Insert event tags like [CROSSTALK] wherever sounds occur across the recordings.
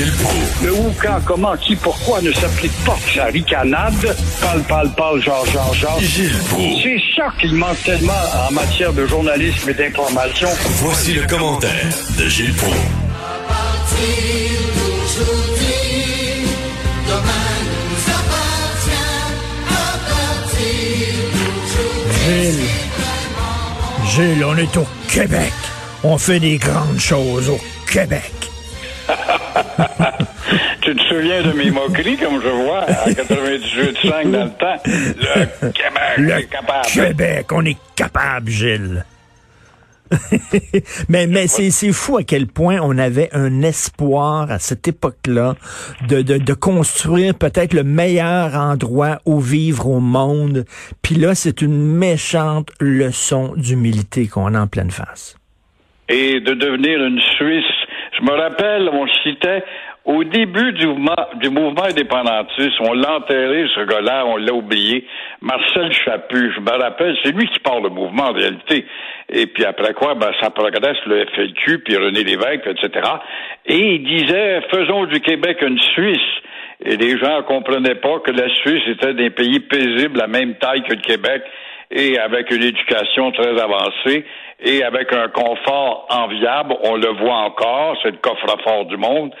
Gilles Proulx. Le où, quand, comment, qui, pourquoi ne s'applique pas sa ricanade? Parle, parle, parle, genre, genre, genre. Gilles Proulx. C'est ça qu'il manque tellement en matière de journalisme et d'information. Voici le commentaire de Gilles Proulx. Gilles, Gilles, on est au Québec. On fait des grandes choses au Québec. Tu te souviens de mes moqueries, comme je vois, à 98.5 dans le temps? Le Québec Le est capable. Québec, on est capable, Gilles. [LAUGHS] mais mais c'est c'est fou à quel point on avait un espoir à cette époque-là de, de, de construire peut-être le meilleur endroit où vivre au monde. Puis là, c'est une méchante leçon d'humilité qu'on a en pleine face. Et de devenir une Suisse. Je me rappelle, on citait au début du mouvement, du mouvement indépendantiste, on l'a enterré, ce gars-là, on l'a oublié. Marcel Chaput, je me rappelle, c'est lui qui parle le mouvement en réalité. Et puis après quoi, ben, ça progresse le FLQ, puis René Lévesque, etc. Et il disait, faisons du Québec une Suisse. Et les gens ne comprenaient pas que la Suisse était des pays paisibles à même taille que le Québec et avec une éducation très avancée et avec un confort enviable. On le voit encore, c'est le coffre-fort du monde.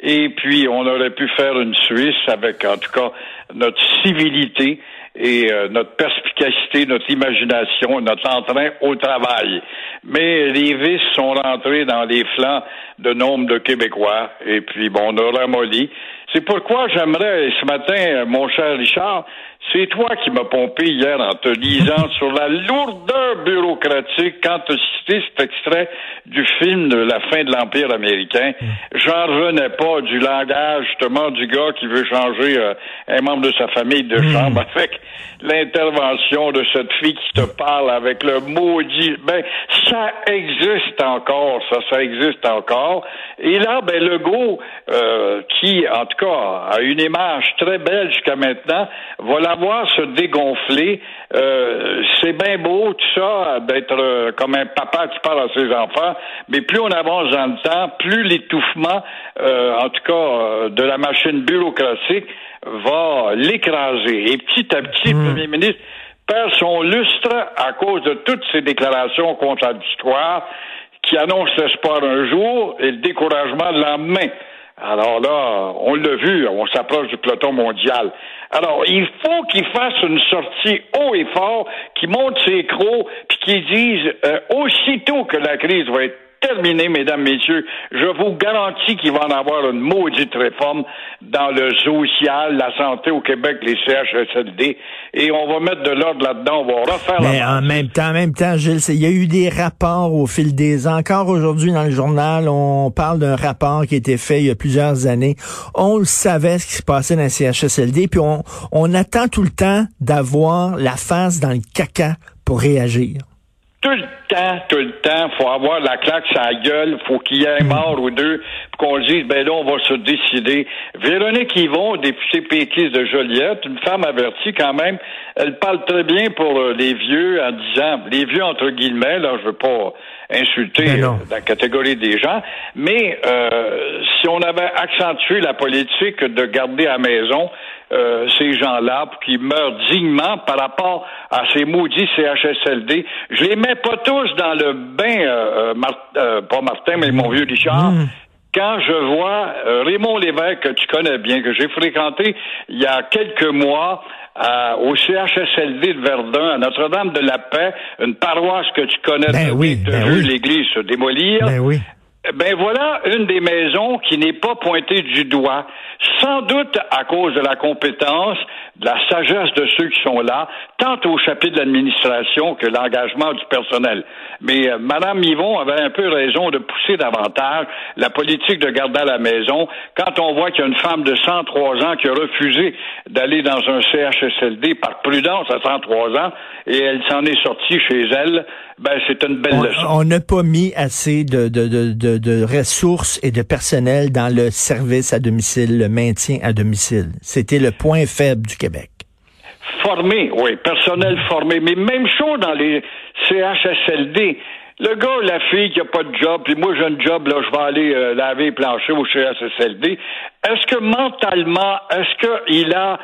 Et puis, on aurait pu faire une Suisse avec, en tout cas, notre civilité et euh, notre perspicacité, notre imagination, notre entrain au travail. Mais les vices sont rentrés dans les flancs de nombre de Québécois, et puis bon, on a ramolli. C'est pourquoi j'aimerais, ce matin, euh, mon cher Richard, c'est toi qui m'as pompé hier en te lisant [LAUGHS] sur la lourdeur bureaucratique quand tu cité cet extrait du film de la fin de l'Empire américain. J'en revenais pas du langage, justement, du gars qui veut changer euh, un membre de sa famille de chambre [LAUGHS] avec l'intervention de cette fille qui te parle avec le maudit. Ben, ça existe encore, ça, ça existe encore. Et là, ben, Legault, euh, qui, en tout cas, a une image très belle jusqu'à maintenant, va la voir se dégonfler. Euh, c'est bien beau, tout ça, d'être euh, comme un papa qui parle à ses enfants, mais plus on avance dans le temps, plus l'étouffement, euh, en tout cas, euh, de la machine bureaucratique va l'écraser. Et petit à petit, le premier ministre perd son lustre à cause de toutes ces déclarations contradictoires qui annoncent l'espoir un jour et le découragement le lendemain. Alors là, on l'a vu, on s'approche du peloton mondial. Alors, il faut qu'il fasse une sortie haut et fort, qui monte ses crocs, puis qu'il dise euh, aussitôt que la crise va être terminée, mesdames, messieurs, je vous garantis qu'il va en avoir une maudite réforme dans le social, la santé au Québec, les CHSLD, et on va mettre de l'ordre là-dedans, on va refaire Mais la en même temps, en même temps, Gilles, il y a eu des rapports au fil des ans. Encore aujourd'hui dans le journal, on parle d'un rapport qui a été fait il y a plusieurs années. On le savait ce qui se passait dans les CHSLD, puis on, on attend tout le temps d'avoir la face dans le caca pour réagir. Tout le temps, tout le temps, faut avoir la claque la gueule, faut qu'il y ait un mort ou deux, pour qu'on dise, ben là, on va se décider. Véronique Yvon, députée péquiste de Joliette, une femme avertie quand même, elle parle très bien pour euh, les vieux en disant, les vieux entre guillemets, là, je veux pas insulter Ben euh, la catégorie des gens, mais euh, si on avait accentué la politique de garder à la maison euh, ces gens-là qu'ils meurent dignement par rapport à ces maudits CHSLD. Je les mets pas tous dans le bain, euh, euh, Mar- euh, pas Martin, mais mon vieux Richard. Quand je vois euh, Raymond Lévesque, que tu connais bien, que j'ai fréquenté il y a quelques mois à- au CHSLD de Verdun, à Notre-Dame de la Paix, une paroisse que tu connais Ben oui, ben vu oui. l'église se démolir. Ben oui. Ben voilà une des maisons qui n'est pas pointée du doigt, sans doute à cause de la compétence, de la sagesse de ceux qui sont là, tant au chapitre de l'administration que l'engagement du personnel. Mais euh, Madame Yvon avait un peu raison de pousser davantage la politique de garder à la maison quand on voit qu'il y a une femme de 103 ans qui a refusé d'aller dans un CHSLD par prudence à 103 ans et elle s'en est sortie chez elle. Ben c'est une belle On- leçon. On n'a pas mis assez de, de, de, de, de ressources et de personnel dans le service à domicile, le maintien à domicile. C'était le point faible du Québec. Formé, oui, personnel formé. Mais même chose dans les CHSLD. Le gars, la fille qui a pas de job, puis moi j'ai un job, là, je vais aller euh, laver les planchers au CHSLD. Est-ce que mentalement, est-ce qu'il a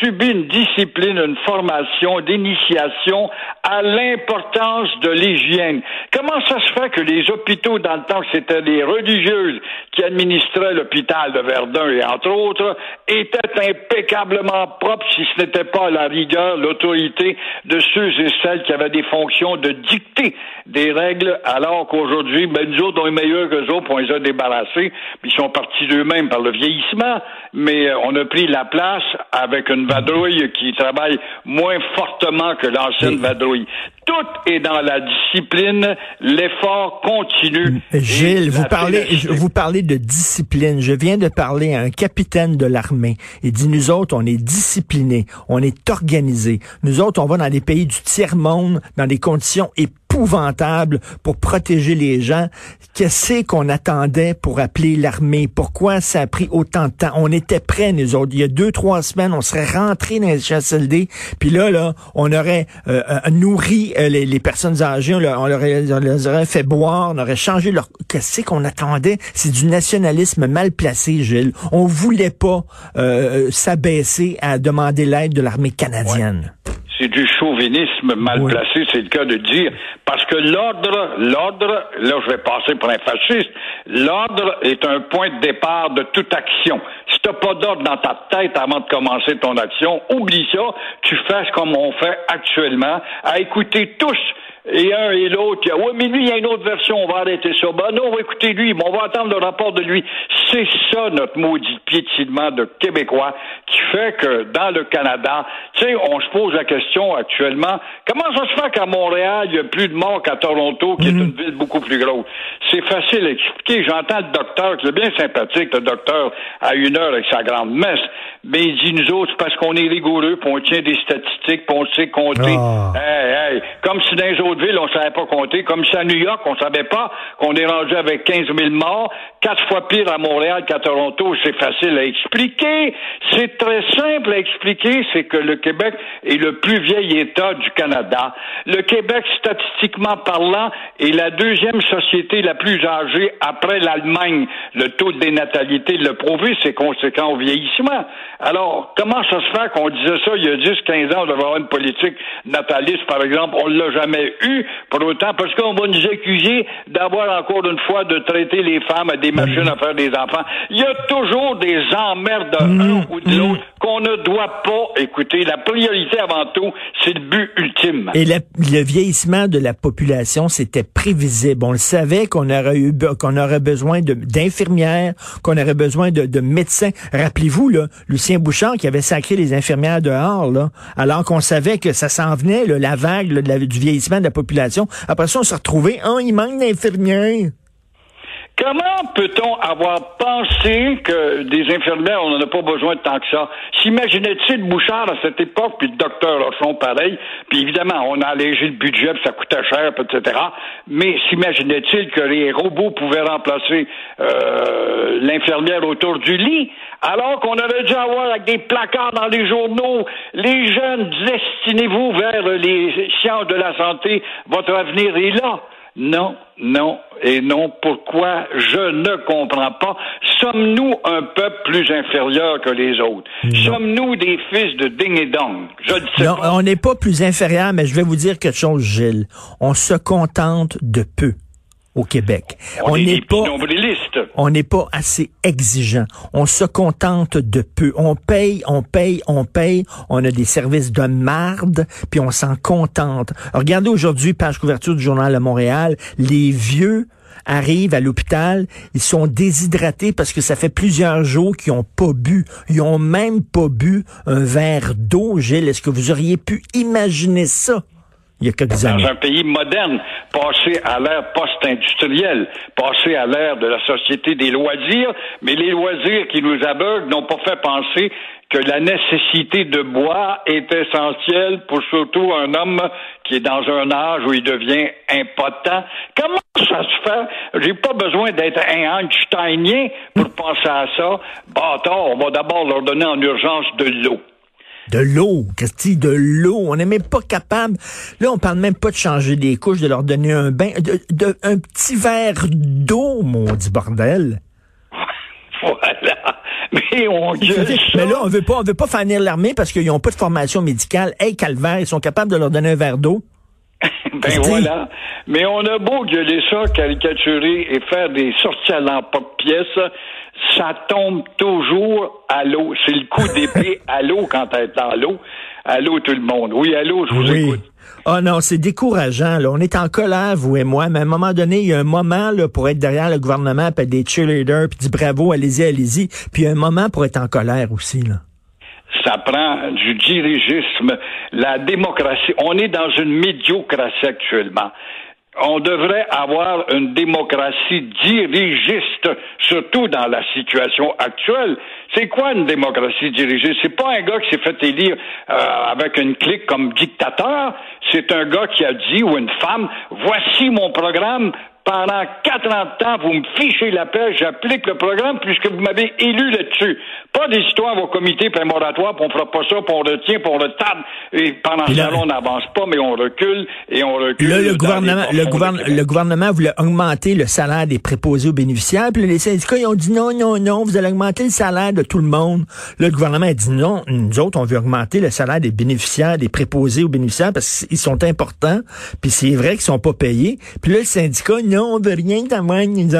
subi une discipline, une formation d'initiation à l'importance de l'hygiène. Comment ça se fait que les hôpitaux, dans le temps, c'était des religieuses qui administraient l'hôpital de Verdun et entre autres, étaient impeccablement propres si ce n'était pas la rigueur, l'autorité de ceux et celles qui avaient des fonctions de dicter des règles, alors qu'aujourd'hui, ben, nous autres, on est meilleurs que eux autres, les a débarrassés, ils sont partis d'eux-mêmes par le vieillissement, mais on a pris la place avec une vadrouille qui travaille moins fortement que l'ancienne vadrouille. Tout est dans la discipline, l'effort continue. Gilles, vous parlez, vous parlez de discipline. Je viens de parler à un capitaine de l'armée. Il dit, nous autres, on est disciplinés, on est organisés. Nous autres, on va dans des pays du tiers-monde, dans des conditions épouvantable pour protéger les gens. Qu'est-ce qu'on attendait pour appeler l'armée? Pourquoi ça a pris autant de temps? On était prêts, nous autres. Il y a deux, trois semaines, on serait rentrés dans les HSLD. Puis là, là, on aurait euh, euh, nourri euh, les, personnes âgées, on, leur, les aurait fait boire, on aurait changé leur... Qu'est-ce qu'on attendait? C'est du nationalisme mal placé, Gilles. On voulait pas s'abaisser à demander l'aide de l'armée canadienne c'est du chauvinisme mal placé, c'est le cas de dire, parce que l'ordre, l'ordre, là je vais passer pour un fasciste, l'ordre est un point de départ de toute action. Si t'as pas d'ordre dans ta tête avant de commencer ton action, oublie ça, tu fais comme on fait actuellement, à écouter tous et un et l'autre. Oui, mais lui, il y a une autre version, on va arrêter ça. Ben non, on va écouter lui, mais on va attendre le rapport de lui. C'est ça notre maudit piétinement de Québécois qui fait que dans le Canada, tu sais, on se pose la question actuellement, comment ça se fait qu'à Montréal, il y a plus de morts qu'à Toronto, qui est mhm. une ville beaucoup plus grosse? C'est facile à expliquer. J'entends le docteur, qui est bien sympathique, le docteur, à une heure avec sa grande messe, mais il dit, nous autres, parce qu'on est rigoureux, puis on tient des statistiques, puis on sait compter. Oh. Hey, hey, comme si dans les autres villes, on savait pas compter. Comme si à New York, on savait pas qu'on est rendu avec 15 000 morts. Quatre fois pire à Montréal qu'à Toronto. C'est facile à expliquer. C'est très simple à expliquer. C'est que le Québec est le plus vieil État du Canada. Le Québec, statistiquement parlant, est la deuxième société la plus âgée après l'Allemagne. Le taux de dénatalité le prouvé, c'est conséquent au vieillissement. Alors, comment ça se fait qu'on disait ça il y a 10, 15 ans, on devait avoir une politique nataliste, par exemple, on l'a jamais eu, pour autant, parce qu'on va nous accuser d'avoir encore une fois de traiter les femmes à des machines à faire des enfants. Il y a toujours des emmerdes d'un mmh, ou de l'autre mmh. qu'on ne doit pas écouter. La priorité avant tout, c'est le but ultime. Et le vieillissement de la population, c'était prévisible. On le savait qu'on aurait eu, qu'on aurait besoin d'infirmières, qu'on aurait besoin de, de médecins. Rappelez-vous, là, Lucien Bouchard qui avait sacré les infirmières dehors, là, alors qu'on savait que ça s'en venait, la vague du vieillissement de la population. Après ça, on s'est retrouvé, oh, il manque. Comment peut-on avoir pensé que des infirmières, on n'en a pas besoin de tant que ça? S'imaginait-il Bouchard à cette époque, puis le docteur Rochon pareil, puis évidemment, on a allégé le budget, puis ça coûtait cher, etc. Mais s'imaginait-il que les robots pouvaient remplacer euh, l'infirmière autour du lit? Alors qu'on aurait dû avoir avec des placards dans les journaux, les jeunes, destinez-vous vers les sciences de la santé, votre avenir est là. Non, non et non. Pourquoi? Je ne comprends pas. Sommes-nous un peuple plus inférieur que les autres? Sommes-nous des fils de ding et dong? Je ne sais non, on n'est pas plus inférieur, mais je vais vous dire quelque chose, Gilles. On se contente de peu au Québec. On n'est pas, on n'est pas assez exigeant. On se contente de peu. On paye, on paye, on paye. On a des services de marde, puis on s'en contente. regardez aujourd'hui, page couverture du journal de Montréal, les vieux arrivent à l'hôpital, ils sont déshydratés parce que ça fait plusieurs jours qu'ils ont pas bu. Ils ont même pas bu un verre d'eau, Gilles. Est-ce que vous auriez pu imaginer ça? Il y a quelques années. Dans un pays moderne, passer à l'ère post-industrielle, passer à l'ère de la société des loisirs, mais les loisirs qui nous aveuglent n'ont pas fait penser que la nécessité de boire est essentielle pour surtout un homme qui est dans un âge où il devient impotent. Comment ça se fait? J'ai pas besoin d'être un Einsteinien pour penser à ça. Bâtard, on va d'abord leur donner en urgence de l'eau. De l'eau, Christy, de l'eau. On n'est même pas capable. Là, on parle même pas de changer des couches, de leur donner un bain, de, un petit verre d'eau, maudit bordel. [LAUGHS] Voilà. Mais on Mais là, on veut pas, on veut pas finir l'armée parce qu'ils n'ont pas de formation médicale. Hey, calvaire, ils sont capables de leur donner un verre d'eau? [LAUGHS] ben voilà. Mais on a beau gueuler ça, caricaturer et faire des sorties à l'emporte-pièce, ça tombe toujours à l'eau. C'est le coup d'épée [LAUGHS] à l'eau quand elle est dans l'eau. Allô tout le monde. Oui, allô, je vous écoute. Oh non, c'est décourageant. Là. On est en colère, vous et moi, mais à un moment donné, il y a un moment là, pour être derrière le gouvernement, puis des cheerleaders, puis dire bravo, allez-y, allez-y. Puis il y a un moment pour être en colère aussi. Là. Ça prend du dirigisme, la démocratie. On est dans une médiocratie actuellement on devrait avoir une démocratie dirigiste, surtout dans la situation actuelle. C'est quoi une démocratie dirigiste? C'est pas un gars qui s'est fait élire euh, avec une clique comme dictateur. C'est un gars qui a dit, ou une femme, voici mon programme, pendant quatre ans de temps, vous me fichez la paix, j'applique le programme puisque vous m'avez élu là-dessus. Pas des histoires au comité puis moratoire, puis on fera pas ça, puis on retient, puis on retarde. Et pendant ce temps on n'avance pas, mais on recule et on recule. Là, le gouvernement, le, le, gouvernement voulait augmenter le salaire des préposés aux bénéficiaires, puis les syndicats, ils ont dit non, non, non, vous allez augmenter le salaire de tout le monde. Là, le gouvernement a dit non, nous autres, on veut augmenter le salaire des bénéficiaires, des préposés aux bénéficiaires, parce qu'ils sont importants, puis c'est vrai qu'ils sont pas payés. Puis là, le syndicat, non, on veut rien que moi, nous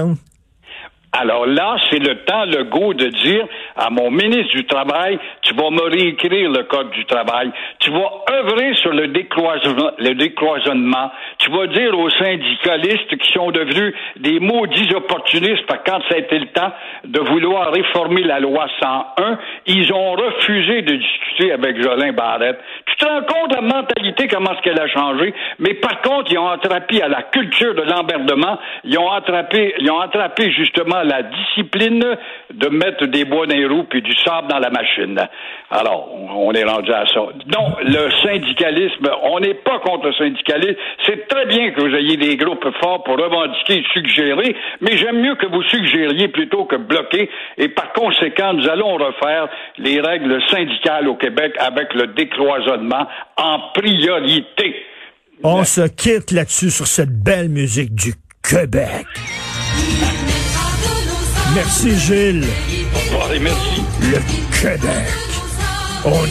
alors là, c'est le temps, le goût de dire à mon ministre du Travail, tu vas me réécrire le Code du travail, tu vas œuvrer sur le décloisonnement, tu vas dire aux syndicalistes qui sont devenus des maudits opportunistes, quand ça a été le temps de vouloir réformer la loi 101, ils ont refusé de discuter avec Jolin Barrette. Tu te rends compte la mentalité, comment est-ce qu'elle a changé, mais par contre, ils ont attrapé à la culture de l'emmerdement, ils ont attrapé, ils ont attrapé justement la discipline de mettre des bois dans les roues puis du sable dans la machine. Alors, on est rendu à ça. Non, le syndicalisme, on n'est pas contre le syndicalisme. C'est très bien que vous ayez des groupes forts pour revendiquer et suggérer, mais j'aime mieux que vous suggériez plutôt que bloquer. Et par conséquent, nous allons refaire les règles syndicales au Québec avec le décloisonnement en priorité. On se quitte là-dessus sur cette belle musique du Québec. Merci Gilles. Au revoir et merci. Le Québec. On